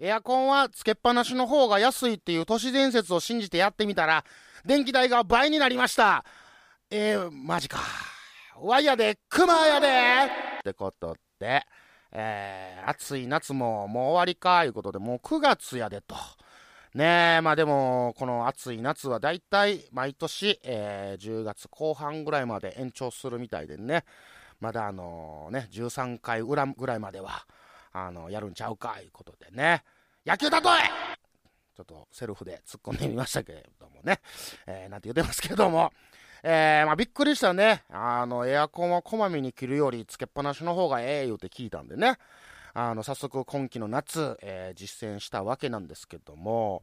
エアコンはつけっぱなしの方が安いっていう都市伝説を信じてやってみたら、電気代が倍になりました。えー、マジか。ワイヤで、クマやでってことで、えー、暑い夏ももう終わりか、いうことで、もう9月やでと。ねえ、まあでも、この暑い夏はだいたい毎年、えー、10月後半ぐらいまで延長するみたいでね、まだあのね、13回裏ぐらいまでは、あの、やるんちゃうか、いうことでね。野球例えちょっとセルフで突っ込んでみましたけれどもね。えー、なんて言ってますけども。えー、まあびっくりしたね。あの、エアコンはこまめに切るよりつけっぱなしの方がええ言うて聞いたんでね。あの、早速今季の夏、えー、実践したわけなんですけども、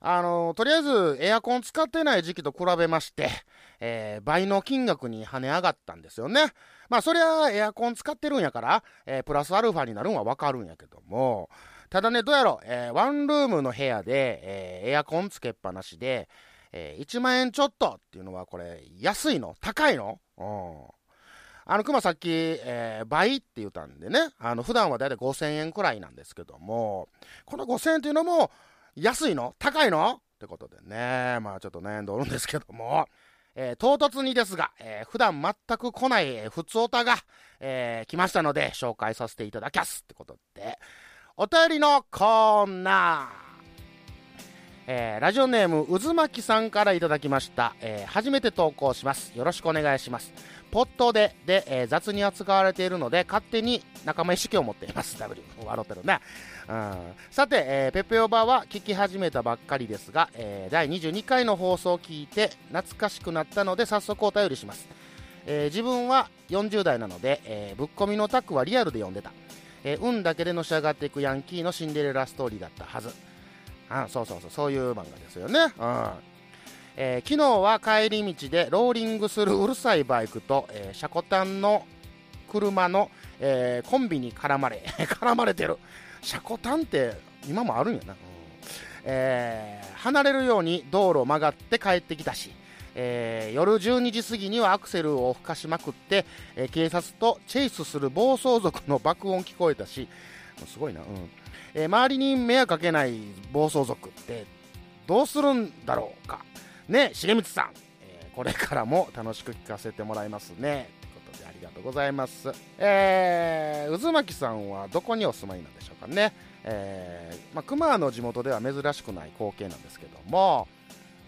あの、とりあえずエアコン使ってない時期と比べまして、えー、倍の金額に跳ね上がったんですよね。まあ、そりゃエアコン使ってるんやから、えー、プラスアルファになるんはわかるんやけども、ただね、どうやろ、えー、ワンルームの部屋で、えー、エアコンつけっぱなしで、えー、1万円ちょっとっていうのはこれ、安いの？高いの？うん。あの、熊さっき、えー、倍って言ったんでね、あの、普段はだいたい5000円くらいなんですけども、この5000円っていうのも、安いの？高いの？ってことでね、まあちょっと悩んでおるんですけども、えー、唐突にですが、えー、普段全く来ない、えー、普通オタが、えー、来ましたので、紹介させていただきますってことで、お便りのコーナー。えー、ラジオネーム渦巻さんからいただきました、えー、初めて投稿します。よろしくお願いします。ポットでで、えー、雑に扱われているので勝手に仲間意識を持っています。W 笑ってるね、さて、えー、ペペオバは聞き始めたばっかりですが、えー、第22回の放送を聞いて懐かしくなったので早速お便りします、えー、自分は40代なので、え、ぶっ込みのタックはリアルで読んでた、え、運だけでのし上がっていくヤンキーのシンデレラストーリーだったはず。あそうそうそうそういう漫画ですよね、え、昨日は帰り道でローリングするうるさいバイクと、えー、シャコタンの車の、え、コンビに絡まれ 絡まれてる。シャコタンって今もあるんやな、うん。えー、離れるように道路を曲がって帰ってきたし、えー、夜12時過ぎにはアクセルを吹かしまくって、えー、警察とチェイスする暴走族の爆音聞こえたしすごいな、うん。えー、周りに迷惑かけない暴走族ってどうするんだろうか。ね重光さん、え、これからも楽しく聞かせてもらいますね。ありがとうございます。えー、渦巻さんはどこにお住まいなんでしょうかね。えー、まあ、熊の地元では珍しくない光景なんですけども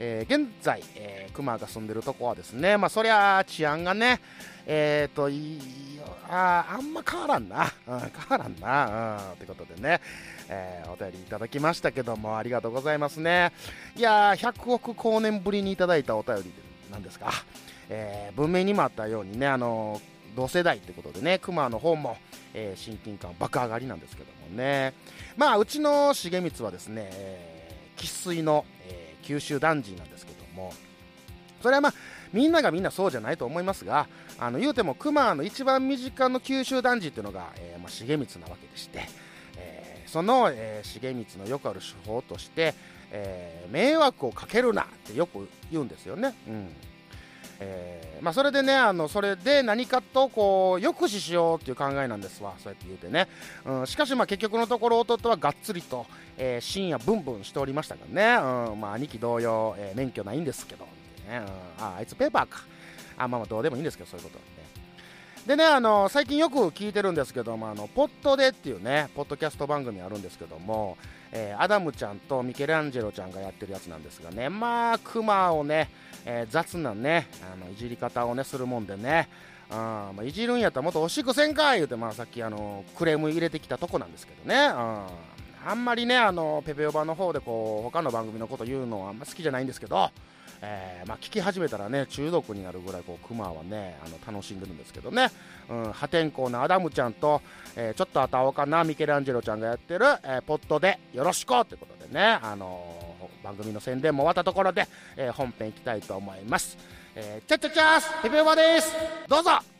えー、現在、えー、熊が住んでるとこはですね、まあ、そりゃ治安がね、えっ、ー、と、いいああんま変わらんな、うん、変わらんな、うん、ということでね、えー、お便りいただきましたけども、ありがとうございますね。いやー、100億光年ぶりにいただいたお便りなんですが、えー、文明にもあったようにね、あの同世代ってことでね、熊の方も、えー、親近感爆上がりなんですけどもね、まあ、うちの重光はですね、えー、生粋の、えー九州男児なんですけども。それはまあみんながみんなそうじゃないと思いますがあの言うても熊の一番身近の九州男児っていうのが、えー、まあ、重光なわけでして、えー、その、えー、重光のよくある手法として、え迷惑をかけるなってよく言うんですよね。うん。えー、まあ、それでねあのそれで何かとこう抑止しようっていう考えなんですわ。そうやって言うてね、うん、しかしまあ結局のところ弟はがっつりと、えー、深夜ブンブンしておりましたからね、うんまあ、兄貴同様、えー、免許ないんですけど、ねうん、ああいつペーパーか。あまあまあどうでもいいんですけどそういうことね。でね、あの最近よく聞いてるんですけども、あのポットでっていうね、ポッドキャスト番組あるんですけども、えー、アダムちゃんとミケランジェロちゃんがやってるやつなんですがね、まあ、クマをね、えー、雑なね、あのいじり方をね、するもんでね、あまあ、いじるんやったらもっと惜しくせんかい言うて、まあ、さっきあのクレーム入れてきたとこなんですけどね、ああんまりね、あのペペオバの方でこう他の番組のこと言うのはあんま好きじゃないんですけど、えー、まあ、聞き始めたらね中毒になるぐらいこうクマはねあの楽しんでるんですけどね、うん、破天荒なアダムちゃんと、えー、ちょっとあたおかなミケランジェロちゃんがやってる、えー、ポットでよろしくということでね、あの番組の宣伝も終わったところで、え本編いきたいと思います、えー、チャッチャチャースペペオバです。どうぞ。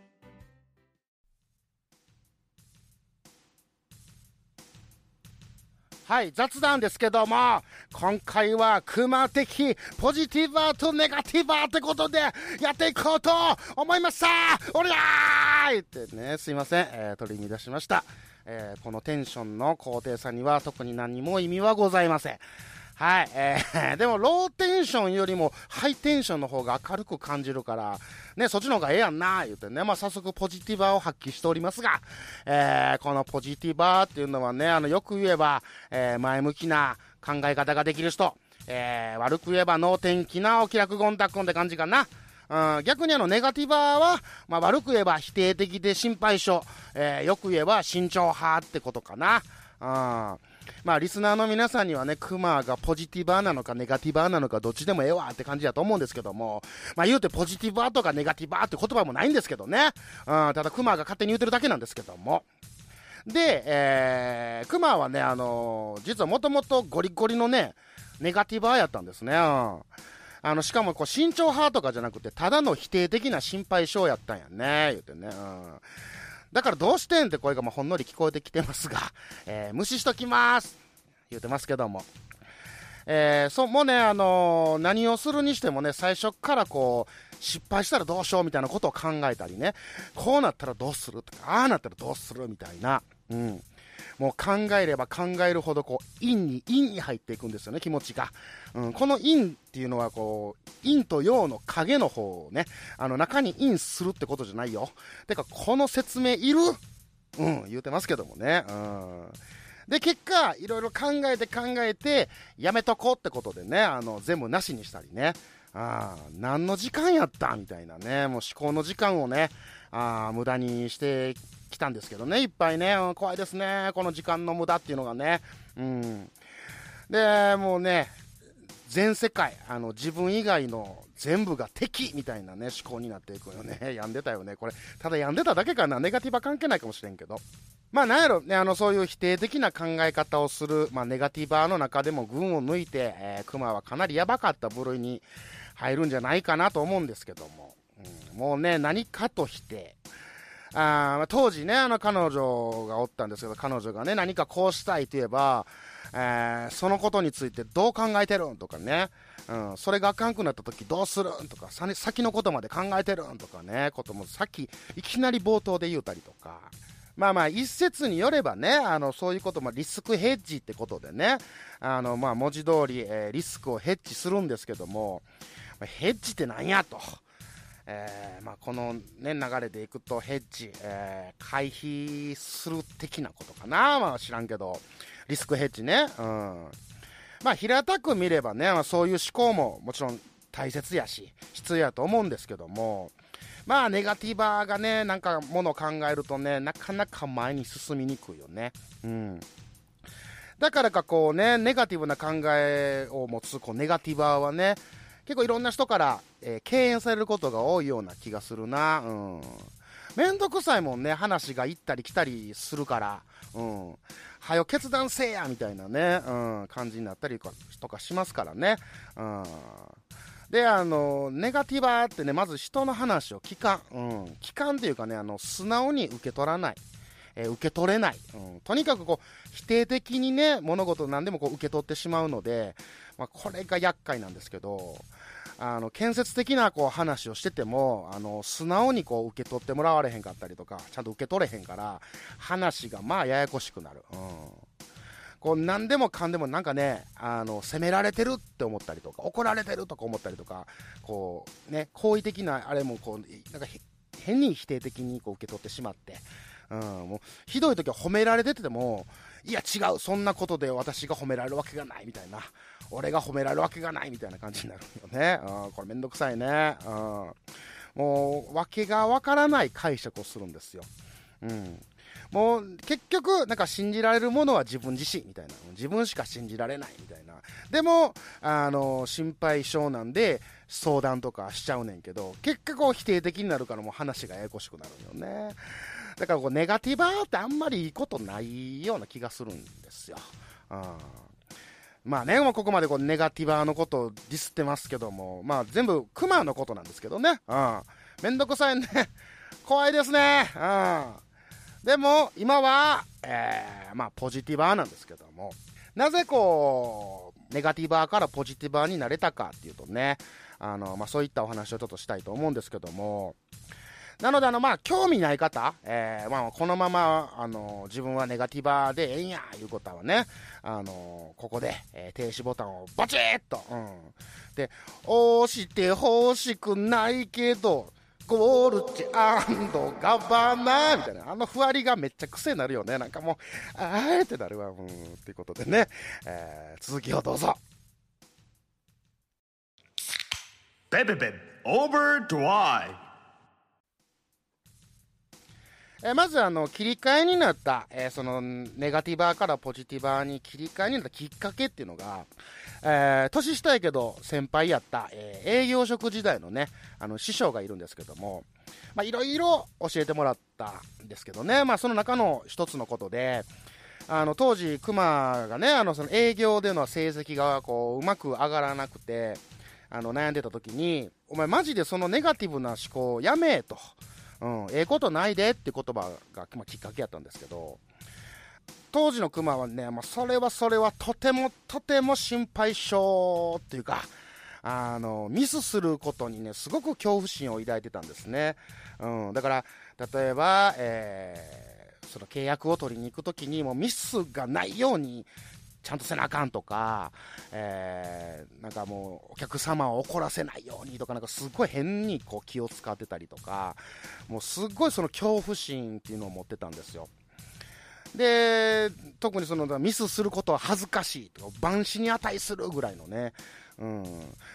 はい、雑談ですけども、今回は熊的ポジティバーとネガティバーってことでやっていこうと思いましたおりゃーいってね、すいません、えー取り乱しました。えーこのテンションの高低差には特に何も意味はございません。はい、えー でもローテンションよりもハイテンションの方が明るく感じるから、ね、そっちの方がええやんな、言うてね、まあ早速ポジティバーを発揮しておりますが、えーこのポジティバーっていうのはね、あの、よく言えば、えー前向きな考え方ができる人、えー悪く言えば能天気なお気楽ゴンタッコンって感じかな。うん、逆にあの、ネガティバーは、まあ、悪く言えば否定的で心配性、えーよく言えば慎重派ってことかな。うん。まあ、リスナーの皆さんにはね、クマがポジティバーなのかネガティバーなのかどっちでもええわって感じだと思うんですけども、まあ言うてポジティバーとかネガティバーって言葉もないんですけどね。うん、ただクマが勝手に言うてるだけなんですけども。で、えー、クマはね、あのー実はもともとゴリゴリのね、ネガティバーやったんですね。うん。あの、しかもこう、慎重派とかじゃなくて、ただの否定的な心配性やったんやね、言うてね。うん。だからどうしてんって声がまあほんのり聞こえてきてますが、えー無視しときます言うてますけども。えーそう、もうね、あのー何をするにしてもね、最初からこう、失敗したらどうしようみたいなことを考えたりね、こうなったらどうするとか、ああなったらどうするみたいな、うん。もう考えれば考えるほど、こう、陰に、陰に入っていくんですよね、気持ちが。うん、この陰っていうのは、こう、陰と陽の影の方をね、あの、中に陰するってことじゃないよ。てか、この説明いる？うん、言うてますけどもね。うん。で、結果、いろいろ考えて考えて、やめとこうってことでね、あの、全部なしにしたりね。ああ、何の時間やった？みたいなね、もう思考の時間をね、あ、無駄にしてきたんですけどね、いっぱいね、怖いですね、この時間の無駄っていうのがね。うん。で、もうね、全世界、あの、自分以外の全部が敵みたいなね、思考になっていくよね。病んでたよね。これ、ただ病んでただけかな。ネガティブは関係ないかもしれんけど。まあなんやろね、あの、そういう否定的な考え方をする、まあネガティバーの中でも群を抜いて、えー、クマはかなりやばかった部類に入るんじゃないかなと思うんですけども。もうね、何かと否定。あ当時ね、あの彼女がおったんですけど、彼女がね、何かこうしたいと言えば、えーそのことについてどう考えてるんとかね、うん、それがあかんくなった時どうするんとか、先のことまで考えてるんとかね、こともさっき、いきなり冒頭で言うたりとか。まあまあ、一説によればね、あの、そういうこと、ま、リスクヘッジってことでね、あの、まあ、文字通り、えーリスクをヘッジするんですけども、ヘッジって何やと。えーまあ、この、ね、流れでいくとヘッジ、えー回避する的なことかな、まあ、知らんけど。リスクヘッジね、うん。まあ、平たく見ればね、まあ、そういう思考ももちろん大切やし必要やと思うんですけども。まあネガティバーがねなんかものを考えるとねなかなか前に進みにくいよね。うん。だからかこうねネガティブな考えを持つこうネガティバーはね結構いろんな人から、えー敬遠されることが多いような気がするな。うん。めんどくさいもんね、話が行ったり来たりするから。うん。はよ決断せえやみたいなね、うん、感じになったりとかしますからね。うん。で、あの、ネガティバーってね、まず人の話を聞かん。うん。聞かんっていうかね、あの、素直に受け取らない。えー受け取れない、うん、とにかくこう否定的にね物事何でもこう受け取ってしまうので、まあ、これが厄介なんですけどあの建設的なこう話をしててもあの素直にこう受け取ってもらわれへんかったりとかちゃんと受け取れへんから話がまあややこしくなる、うん、こう何でもかんでもなんかねあの責められてるって思ったりとか怒られてるとか思ったりとかこうね好意的なあれもこうなんか変に否定的にこう受け取ってしまって、うん、もうひどい時は褒められててもいや違うそんなことで私が褒められるわけがないみたいな俺が褒められるわけがないみたいな感じになるよね、うん、これめんどくさいね、うん、もう訳がわからない解釈をするんですよ。うん。もう結局、なんか信じられるものは自分自身みたいな。自分しか信じられないみたいな。でも、あの、心配性なんで相談とかしちゃうねんけど、結果こう否定的になるからもう話がややこしくなるよね。だからこうネガティバーってあんまりいいことないような気がするんですよ。うんまあね、もうここまでこうネガティバーのことをディスってますけども、まあ全部クマのことなんですけどね。うん。めんどくさいね。怖いですね。うん。でも、今は、えー、まあポジティバーなんですけども、なぜこう、ネガティバーからポジティバーになれたかっていうとね、あの、まあそういったお話をちょっとしたいと思うんですけども、なので、あの、まあ、興味ない方、えー、まあ、このまま、あの、自分はネガティバーでええんや、いうことはね、あの、ここで、えー停止ボタンをバチッと、うん。で、押して欲しくないけど、ゴールチガバナーみたいな、あのふわりがめっちゃ癖になるよね。なんかもう、あーってなるわ、うん、っていうことでね、えー続きをどうぞ。Bebe Bebe Overdrive. えーまずあの切り替えになった、えそのネガティバーからポジティバーに切り替えになったきっかけっていうのが、えー年下やけど先輩やった、えー営業職時代のねあの師匠がいるんですけどもいろいろ教えてもらったんですけどね、まあ、その中の一つのことであの当時、熊がねあのその営業での成績がこううまく上がらなくてあの悩んでた時にお前マジでそのネガティブな思考をやめえと。うん、ええことないでって言葉が、まあ、きっかけやったんですけど、当時のクマはね、まあ、それはそれはとてもとても心配性っていうか、あの、ミスすることにね、すごく恐怖心を抱いてたんですね。うん、だから、例えば、えーその契約を取りに行くときに、もうミスがないように、ちゃんとせなあかんとか、えーなんかもうお客様を怒らせないようにとか、なんかすごい変にこう気を使ってたりとか、もうすっごいその恐怖心っていうのを持ってたんですよ。で、特にそのミスすることは恥ずかしいとか、万死に値するぐらいのね、うん。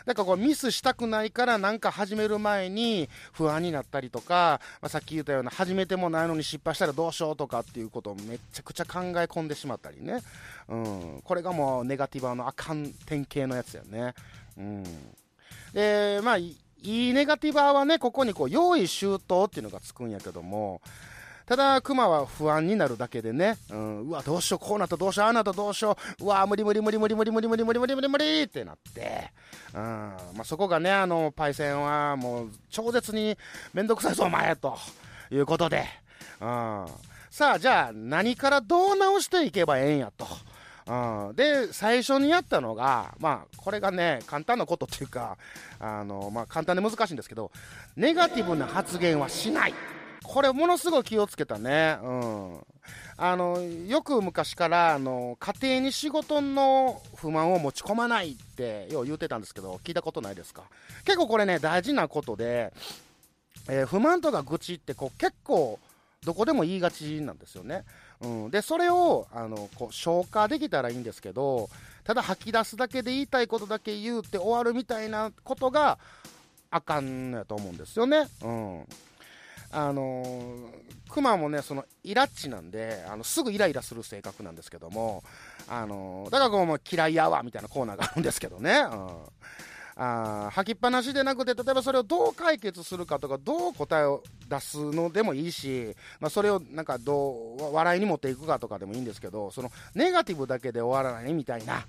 だからこうミスしたくないからなんか始める前に不安になったりとか、まあ、さっき言ったような始めてもないのに失敗したらどうしようとかっていうことをめちゃくちゃ考え込んでしまったりね。うん。これがもうネガティバーのあかん典型のやつやね。うん。で、まあ、いいネガティバーはね、ここにこう、用意周到っていうのがつくんやけども、ただ、クマは不安になるだけでね、うん、うわ、どうしよう、こうなった、どうしよう、ああなった、どうしよう、うわ、無理無理無理無理無理無理無理無理無理無理無理ってなって、うん、まあ、そこがね、あの、パイセンはもう、超絶にめんどくさいぞ、お前、ということで、うん。さあ、じゃあ、何からどう直していけばええんや、と。うん、で、最初にやったのが、まあ、これがね、簡単なことっていうか、あの、まあ、簡単で難しいんですけど、ネガティブな発言はしない。これ、ものすごい気をつけたね。うん。あの、よく昔から、あの、家庭に仕事の不満を持ち込まないって、よう言うてたんですけど、聞いたことないですか？結構これね、大事なことで、えー不満とか愚痴って、こう、結構、どこでも言いがちなんですよね。うん、で、それを、あの、こう、消化できたらいいんですけど、ただ吐き出すだけで言いたいことだけ言うって終わるみたいなことが、あかんのやと思うんですよね。うん。あのー、クマもね、その、イラッチなんで、あの、すぐイライラする性格なんですけども、あのー、だからこう、もう嫌いやわ、みたいなコーナーがあるんですけどね。うん。あ吐きっぱなしでなくて、例えばそれをどう解決するかとか、どう答えを出すのでもいいし、まあ、それをなんかどう、笑いに持っていくかとかでもいいんですけど、そのネガティブだけで終わらないみたいな、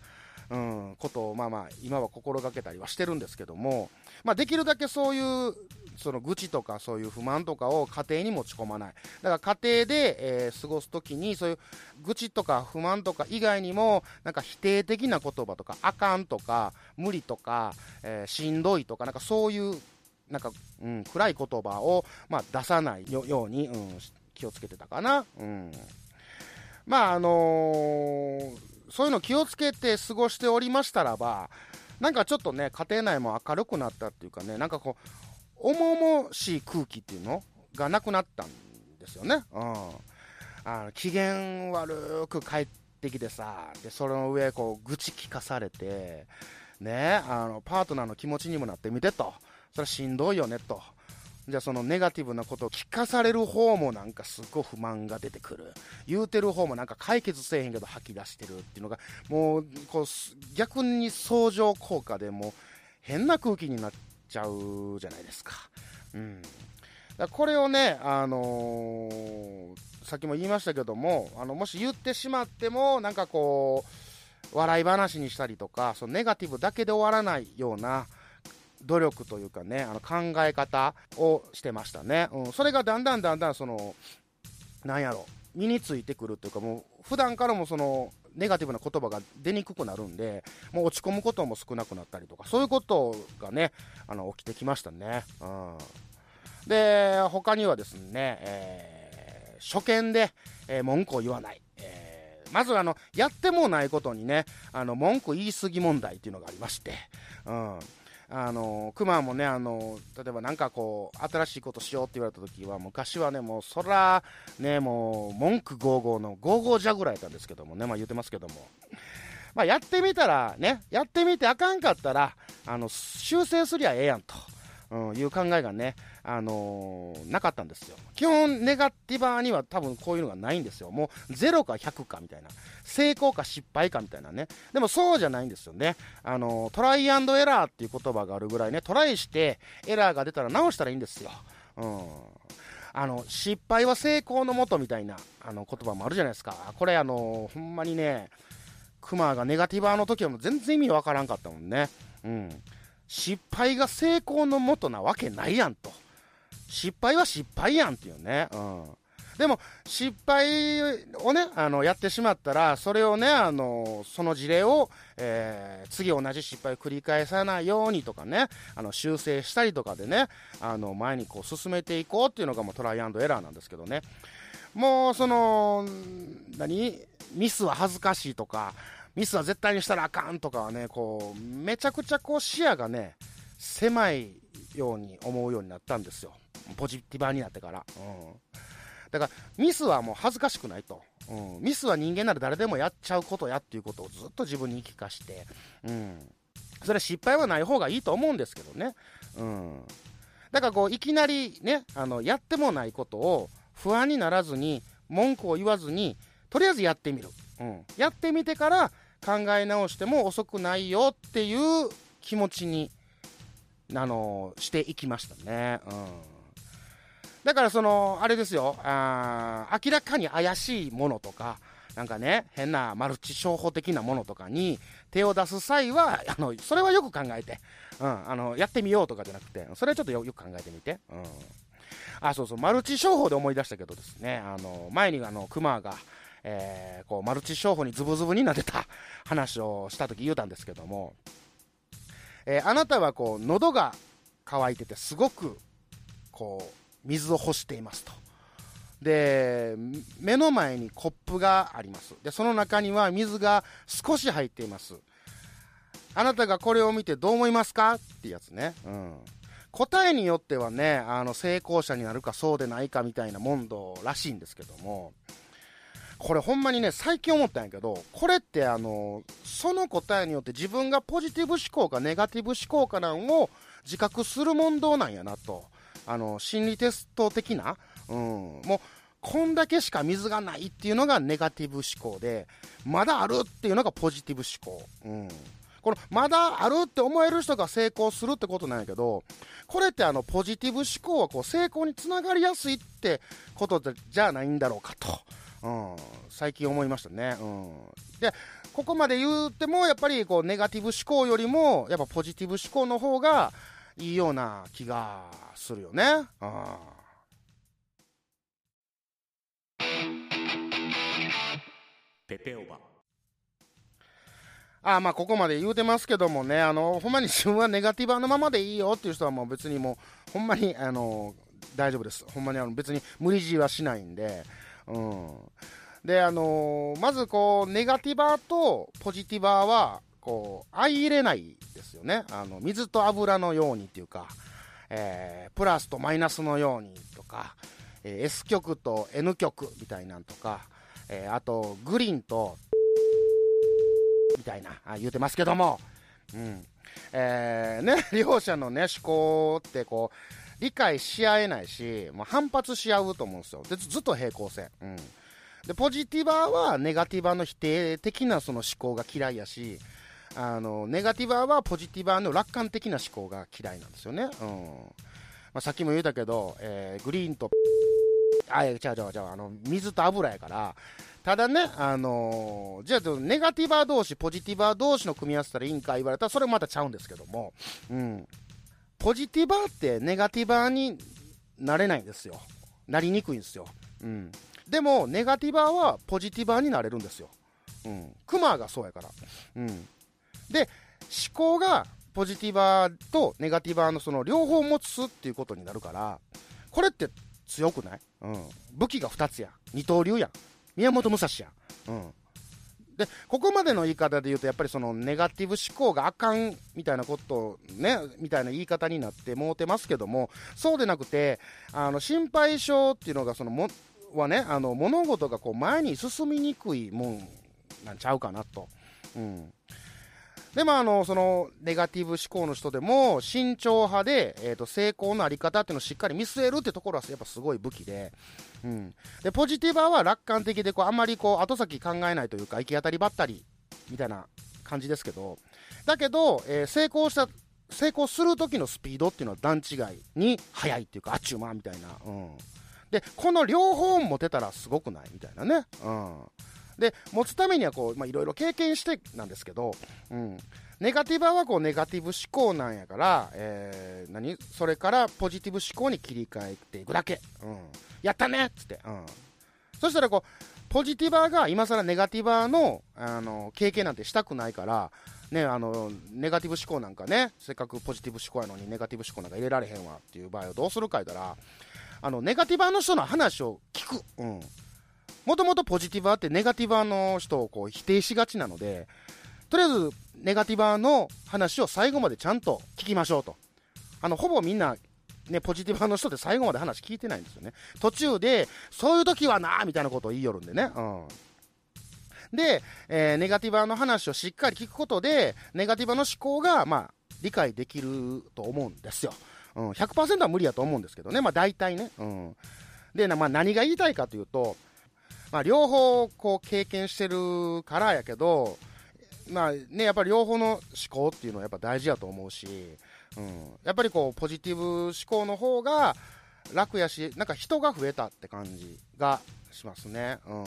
うん、ことを、まあまあ、今は心がけたりはしてるんですけども、まあ、できるだけそういう、その愚痴とかそういう不満とかを家庭に持ち込まない。だから家庭で、えー過ごすときに、そういう愚痴とか不満とか以外にも、なんか否定的な言葉とか、あかんとか、無理とか、えーしんどいとか、なんかそういう、なんか、うん、暗い言葉を、まあ、出さないように、うん、気をつけてたかな。うん。まあ、あのーそういうの気をつけて過ごしておりましたらば、なんかちょっとね、家庭内も明るくなったっていうかね、なんかこう、重々しい空気っていうのがなくなったんですよね。うん。あの機嫌悪く帰ってきてさ、で、その上、こう、愚痴聞かされて、ね、あの、パートナーの気持ちにもなってみてと。それはしんどいよね、と。じゃあそのネガティブなことを聞かされる方もなんかすごい不満が出てくる。言うてる方もなんか解決せえへんけど吐き出してるっていうのが、もう、こう、逆に相乗効果でも変な空気になっちゃうじゃないですか。うん。だこれをね、あのーさっきも言いましたけども、あの、もし言ってしまっても、なんかこう、笑い話にしたりとか、そのネガティブだけで終わらないような、努力というかね、あの考え方をしてましたね。うん、それがだんだんだんだんその、なんやろ、身についてくるというか、もう普段からもその、ネガティブな言葉が出にくくなるんで、もう落ち込むことも少なくなったりとか、そういうことがね、あの、起きてきましたね。うん。で、他にはですね、えー初見で、えー文句を言わない。えーまずあの、やってもないことにね、あの、文句言い過ぎ問題っていうのがありまして、うん。あの、クマもね、あの、例えばなんかこう、新しいことしようって言われた時は、昔はね、もう、そら、ね、もう、文句ゴーゴーのゴーゴージャぐらいやったんですけどもね、まあ言ってますけども。まあやってみたら、ね、やってみてあかんかったら、あの、修正すりゃええやんと。うん、いう考えがね、あのーなかったんですよ。基本、ネガティバーには多分こういうのがないんですよ。もう、0か100かみたいな。成功か失敗かみたいなね。でもそうじゃないんですよね。あのートライアンドエラーっていう言葉があるぐらいね、トライしてエラーが出たら直したらいいんですよ。うん。あの、失敗は成功のもとみたいな、あの、言葉もあるじゃないですか。これあのーほんまにね、クマがネガティバーの時はもう全然意味わからんかったもんね。うん。失敗が成功のもとなわけないやんと。失敗は失敗やんっていうね。うん。でも、失敗をね、あの、やってしまったら、それをね、あの、その事例を、えー次同じ失敗を繰り返さないようにとかね、あの、修正したりとかでね、あの、前にこう進めていこうっていうのがもうトライアンドエラーなんですけどね。もう、その、何？ミスは恥ずかしいとか、ミスは絶対にしたらあかんとかはね、こう、めちゃくちゃこう視野がね、狭いように思うようになったんですよ。ポジティバーになってから。うん。だから、ミスはもう恥ずかしくないと。うん。ミスは人間なら誰でもやっちゃうことやっていうことをずっと自分に言い聞かして、うん。それは失敗はない方がいいと思うんですけどね。うん。だからこう、いきなりね、あの、やってもないことを不安にならずに、文句を言わずに、とりあえずやってみる。うん。やってみてから考え直しても遅くないよっていう気持ちに、あの、していきましたね。うん。だからその、あれですよ、あ明らかに怪しいものとか、なんかね、変なマルチ商法的なものとかに手を出す際は、あの、それはよく考えて、うん、あの、やってみようとかじゃなくて、それはちょっとよよく考えてみて、うん。あ、そうそう、マルチ商法で思い出したけどですね、あの、前にあの、クマが、えーこう、マルチ商法にズブズブになってた話をした時言うたんですけども、えーあなたはこう、喉が渇いててすごく、こう、水を欲していますと。で、目の前にコップがあります。で、その中には水が少し入っています。あなたがこれを見てどう思いますか？ってやつね。うん。答えによってはね、あの、成功者になるかそうでないかみたいな問答らしいんですけども、これほんまにね、最近思ったんやけど、これってあの、その答えによって自分がポジティブ思考かネガティブ思考かなんを自覚する問答なんやなと。あの、心理テスト的な、うん、もう、こんだけしか水がないっていうのがネガティブ思考で、まだあるっていうのがポジティブ思考。うん。この、まだあるって思える人が成功するってことなんやけど、これってあの、ポジティブ思考はこう、成功につながりやすいってことじゃないんだろうかと。うん、最近思いましたね。うん。で、ここまで言っても、やっぱりこう、ネガティブ思考よりも、やっぱポジティブ思考の方がいいような気がするよね。うん。ペペオバ。あまあ、ここまで言うてますけどもね、あの、ほんまに 自分はネガティブのままでいいよっていう人はもう別にもう、ほんまに、あの、大丈夫です。ほんまにあの別に無理強いはしないんで、うん。で、あのまずこう、ネガティバーとポジティバーは、こう、相入れないですよね。あの、水と油のようにっていうか、えー、プラスとマイナスのようにとか、えー S 極と N 極みたいなんとか、えーあと、グリーンと、みたいな、あ言うてますけども、うん。えーね、両者のね、思考ってこう、理解し合えないし、もう反発し合うと思うんですよ。で、ずっと平行線。うん。で、ポジティバーはネガティバーの否定的なその思考が嫌いやし、あの、ネガティバーはポジティバーの楽観的な思考が嫌いなんですよね。うん。まあ、さっきも言ったけど、えーグリーンと、あ、違う違う違う、あの、水と油やから、ただね、あのーじゃあ、ネガティバー同士、ポジティバー同士の組み合わせたらいいんか言われたら、それまたちゃうんですけども、うん。ポジティバーってネガティバーになれないんですよ。なりにくいんですよ。うん。でも、ネガティバーはポジティバーになれるんですよ。うん。クマがそうやから。うん。で、思考がポジティバーとネガティバーのその両方を持つっていうことになるから、これって強くない？うん。武器が2つや。二刀流やん。宮本武蔵や。うん。で、ここまでの言い方で言うと、やっぱりそのネガティブ思考があかんみたいなことをね、みたいな言い方になってもうてますけども、そうでなくて、あの、心配性っていうのがそのも、はね、あの、物事がこう前に進みにくいもんなんちゃうかなと。うん。でもああの、その、ネガティブ思考の人でも、慎重派で、えっ、と、成功のあり方っていうのをしっかり見据えるってところは、やっぱすごい武器で、うん。で、ポジティバーは楽観的で、こう、あんまりこう、後先考えないというか、行き当たりばったり、みたいな感じですけど、だけど、えー成功した、成功する時のスピードっていうのは段違いに速いっていうか、あっちゅうまみたいな。うん。で、この両方持てたらすごくないみたいなね。うん。で、持つためにはこう、まあ、いろいろ経験してなんですけど、うん。ネガティバーはこう、ネガティブ思考なんやから、えー、何？それからポジティブ思考に切り替えていくだけ。うん。やったねっつって。うん。そしたらこう、ポジティバーが今更ネガティバーの、あの、経験なんてしたくないから、ね、あの、ネガティブ思考なんかね、せっかくポジティブ思考やのにネガティブ思考なんか入れられへんわっていう場合はどうするか言ったら、あの、ネガティバーの人の話を聞く。うん。もともとポジティバーってネガティバーの人をこう否定しがちなので、とりあえずネガティバーの話を最後までちゃんと聞きましょうと。あの、ほぼみんな、ね、ポジティバーの人って最後まで話聞いてないんですよね。途中で、そういう時はなみたいなことを言いよるんでね。うん。で、えーネガティバーの話をしっかり聞くことで、ネガティバーの思考が、まあ、理解できると思うんですよ。うん、100%は無理やと思うんですけどね。まあ、大体ね。うん。で、まあ、何が言いたいかというと、まあ、両方、こう、経験してるからやけど、まあね、やっぱり両方の思考っていうのはやっぱ大事やと思うし、うん、やっぱりこう、ポジティブ思考の方が楽やし、なんか人が増えたって感じがしますね。うん。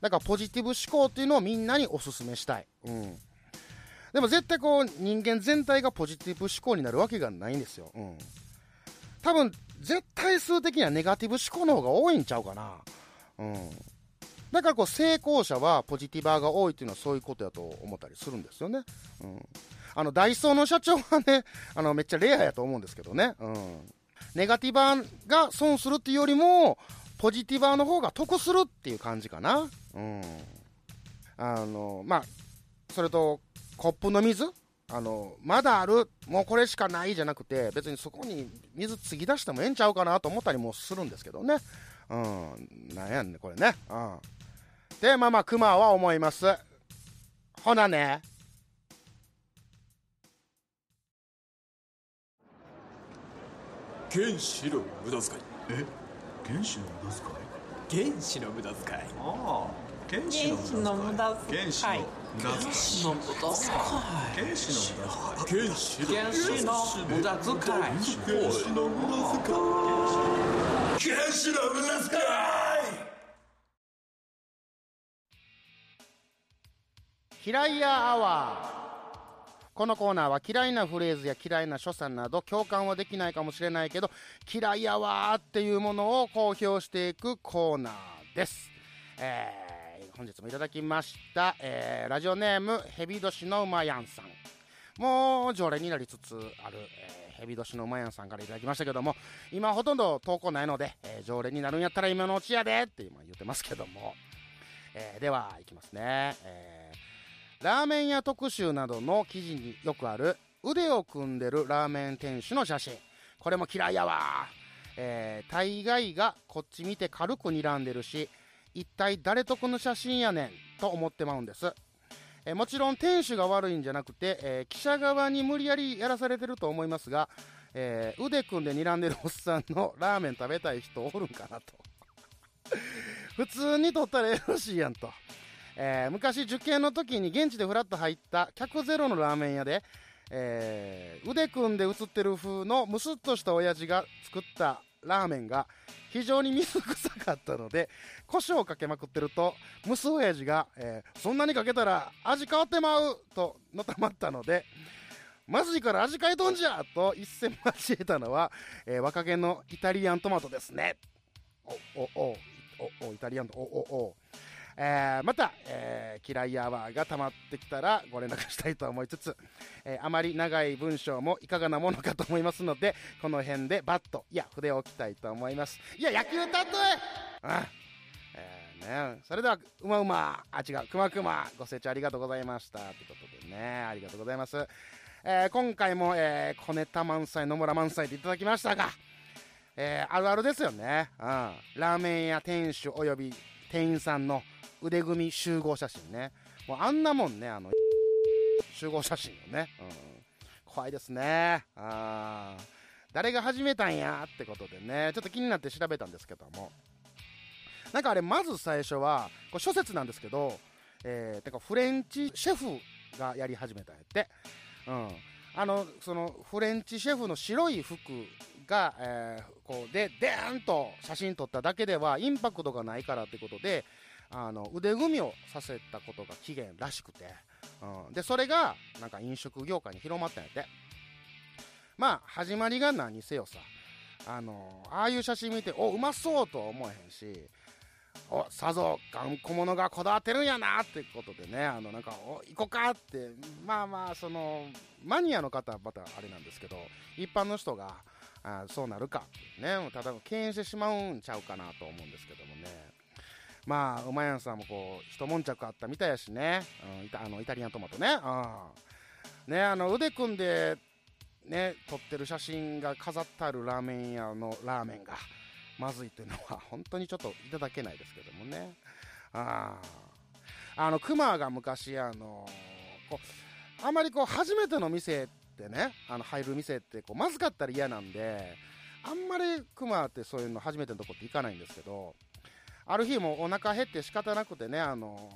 だからポジティブ思考っていうのをみんなにお勧めしたい。うん。でも絶対こう、人間全体がポジティブ思考になるわけがないんですよ。うん。多分、絶対数的にはネガティブ思考の方が多いんちゃうかな。うん。だからこう成功者はポジティバーが多いっていうのはそういうことやと思ったりするんですよね。うん。あの、ダイソーの社長はね、あの、めっちゃレアやと思うんですけどね。うん。ネガティバーが損するっていうよりも、ポジティバーの方が得するっていう感じかな。うん。あの、まあ、それと、コップの水あの、まだある、もうこれしかないじゃなくて、別にそこに水継ぎ出してもええんちゃうかなと思ったりもするんですけどね。うん。なんやね、これね。うん。で、まあまあ、熊は思います。ほなね。原子の無駄遣い。え？原子の無駄遣い？原子の無駄遣い。ああ。原子の無駄遣い。原子の無駄遣い。原子の無駄遣い。原子の無駄遣い。原子の無駄遣い。原子の無駄遣い嫌いやアワーこのコーナーは嫌いなフレーズや嫌いな所作など共感はできないかもしれないけど嫌いやわーっていうものを公表していくコーナーです、えー本日もいただきました、えーラジオネームヘビ年の馬やんさん。もう常連になりつつある、えーヘビ年の馬やんさんからいただきましたけども今ほとんど投稿ないので、えー常連になるんやったら今のうちやでって今言ってますけども、えーではいきますね、えーラーメン屋特集などの記事によくある腕を組んでるラーメン店主の写真これも嫌いやわえー大概がこっち見て軽く睨んでるし一体誰得の写真やねん？と思ってまうんですえーもちろん店主が悪いんじゃなくて、えー記者側に無理やりやらされてると思いますが、えー腕組んで睨んでるおっさんのラーメン食べたい人おるんかなと。普通に取ったらよろしいやんと。えー昔受験の時に現地でフラッと入った客ゼロのラーメン屋で、えー腕組んで映ってる風のムスッとした親父が作ったラーメンが非常に水臭かったので胡椒をかけまくってるとムス親父が、えーそんなにかけたら味変わってまうとのたまったのでまずいから味変えとんじゃと一戦交えたのは、えー若気のイタリアントマトですね。おおおおおイタリアンとおおお。えーまた、えー嫌いアワーが溜まってきたらご連絡したいと思いつつ、えーあまり長い文章もいかがなものかと思いますので この辺でバットいや筆を置きたいと思います。いや野球例え！あえーね、それではうまうまあ違う。くまくまご清聴ありがとうございました。ということでね。ありがとうございます、えー今回も、えー小ネタ満載野村満載でいただきましたがえーあるあるですよね、うん、ラーメン屋店主および店員さんの腕組み集合写真ね。もうあんなもんねあの集合写真よね、うん、怖いですね。あー。誰が始めたんや？ってことでね。ちょっと気になって調べたんですけども。なんかあれまず最初はこれ諸説なんですけど、えー、てかフレンチシェフがやり始めたんやって、うん、あのそのフレンチシェフの白い服が、えーこうでデーンと写真撮っただけではインパクトがないからってことであの腕組みをさせたことが起源らしくて、うん、でそれがなんか飲食業界に広まったんやって。まあ始まりが何せよさあのああいう写真見ておうまそうとは思えへんしおさぞ頑固者がこだわってるんやなってことでねあのなんかお行こうかってまあまあそのマニアの方はまたあれなんですけど一般の人があそうなるかってねただ敬遠してしまうんちゃうかなと思うんですけどもね。まあ馬やんさんもこう一悶着あったみたいやしね、うん、イタあのイタリアントマトね,、うん、ねあの腕組んでね撮ってる写真が飾ってあるラーメン屋のラーメンがまずいというのは 本当にちょっといただけないですけどもね。ああのクマが昔あのこうあまりこう初めての店ってねあの入る店ってこうまずかったら嫌なんであんまりクマってそういうの初めてのとこって行かないんですけどある日もお腹減って仕方なくてねあの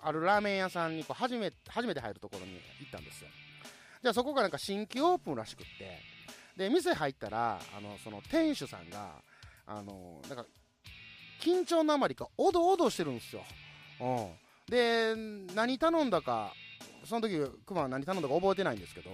あるラーメン屋さんにこう初め初めて入るところに行ったんですよ。じゃあそこがなんか新規オープンらしくって。で店入ったらあのその店主さんがあのなんか緊張のあまりかおどおどしてるんですよ、うん、で何頼んだかその時クマは何頼んだか覚えてないんですけど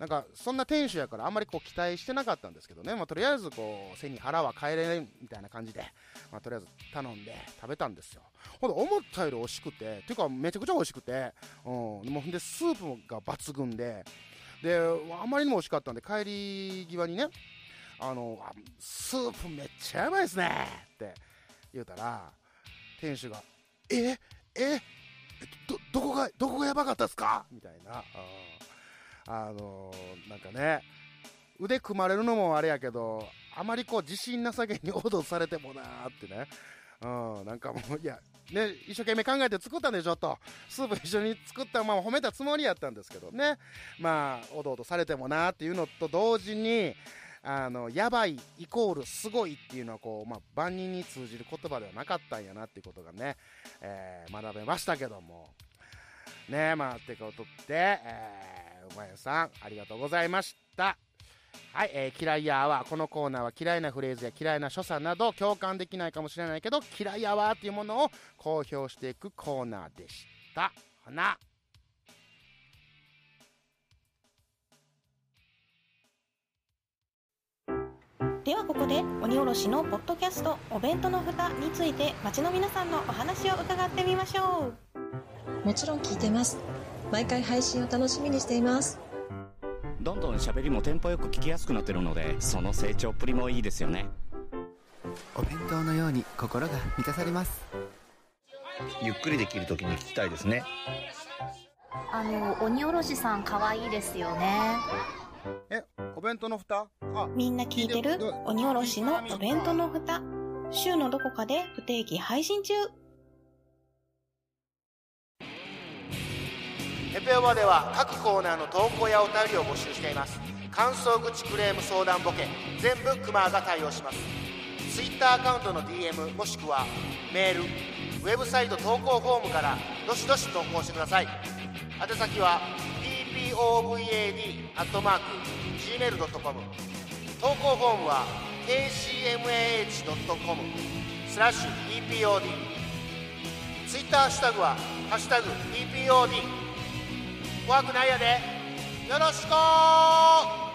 なんかそんな店主やからあんまりこう期待してなかったんですけどね、まあ、とりあえずこう背に腹は変えれんみたいな感じで、まあ、とりあえず頼んで食べたんですよ。ほんで思ったより美味しくてていうかめちゃくちゃ美味しくて、うん、もうんでスープが抜群でであまりにも美味しかったんで帰り際にねあのスープめっちゃやばいですねって言うたら店主がええどどこがどこがやばかったですか？みたいな、うん。あのーなんかね腕組まれるのもあれやけどあまりこう自信なさげに脅されてもなーってね。うん、なんかもういやね一生懸命考えて作ったんでしょと。スープ一緒に作ったまま褒めたつもりやったんですけどね。まあおどおどされてもなーっていうのと同時にあのやばいイコールすごいっていうのはこう、まあ、万人に通じる言葉ではなかったんやなっていうことがね、えー学べましたけども。ねまあってことで、えー、うまやさんありがとうございました。はい、えー、嫌いやはこのコーナーは嫌いなフレーズや嫌いな所作など共感できないかもしれないけど嫌いやわっていうものを公表していくコーナーでした。ほな。ではここで鬼おろしのポッドキャストお弁当の蓋について街の皆さんのお話を伺ってみましょう。もちろん聞いてます毎回配信を楽しみにしています。どんどん喋りもテンポよく聞きやすくなってるのでその成長っぷりもいいですよね。お弁当のように心が満たされます。ゆっくりできる時に聞きたいですね。あの鬼おろしさん可愛いですよね。えお弁当の蓋？あみんな聞いてる？鬼おろしのお弁当の蓋。週のどこかで不定期配信中エペオバでは各コーナーの投稿やお便りを募集しています。感想口クレーム相談ボケ全部クマが対応します。ツイッターアカウントの DM もしくはメールウェブサイト投稿フォームからどしどし投稿してください。宛先は povad.gmail.com 投稿フォームは kcmah.com スラッシュ epod ツイッターハッシュタグは「ハッシュタグ #epod」怖くないやでよろしく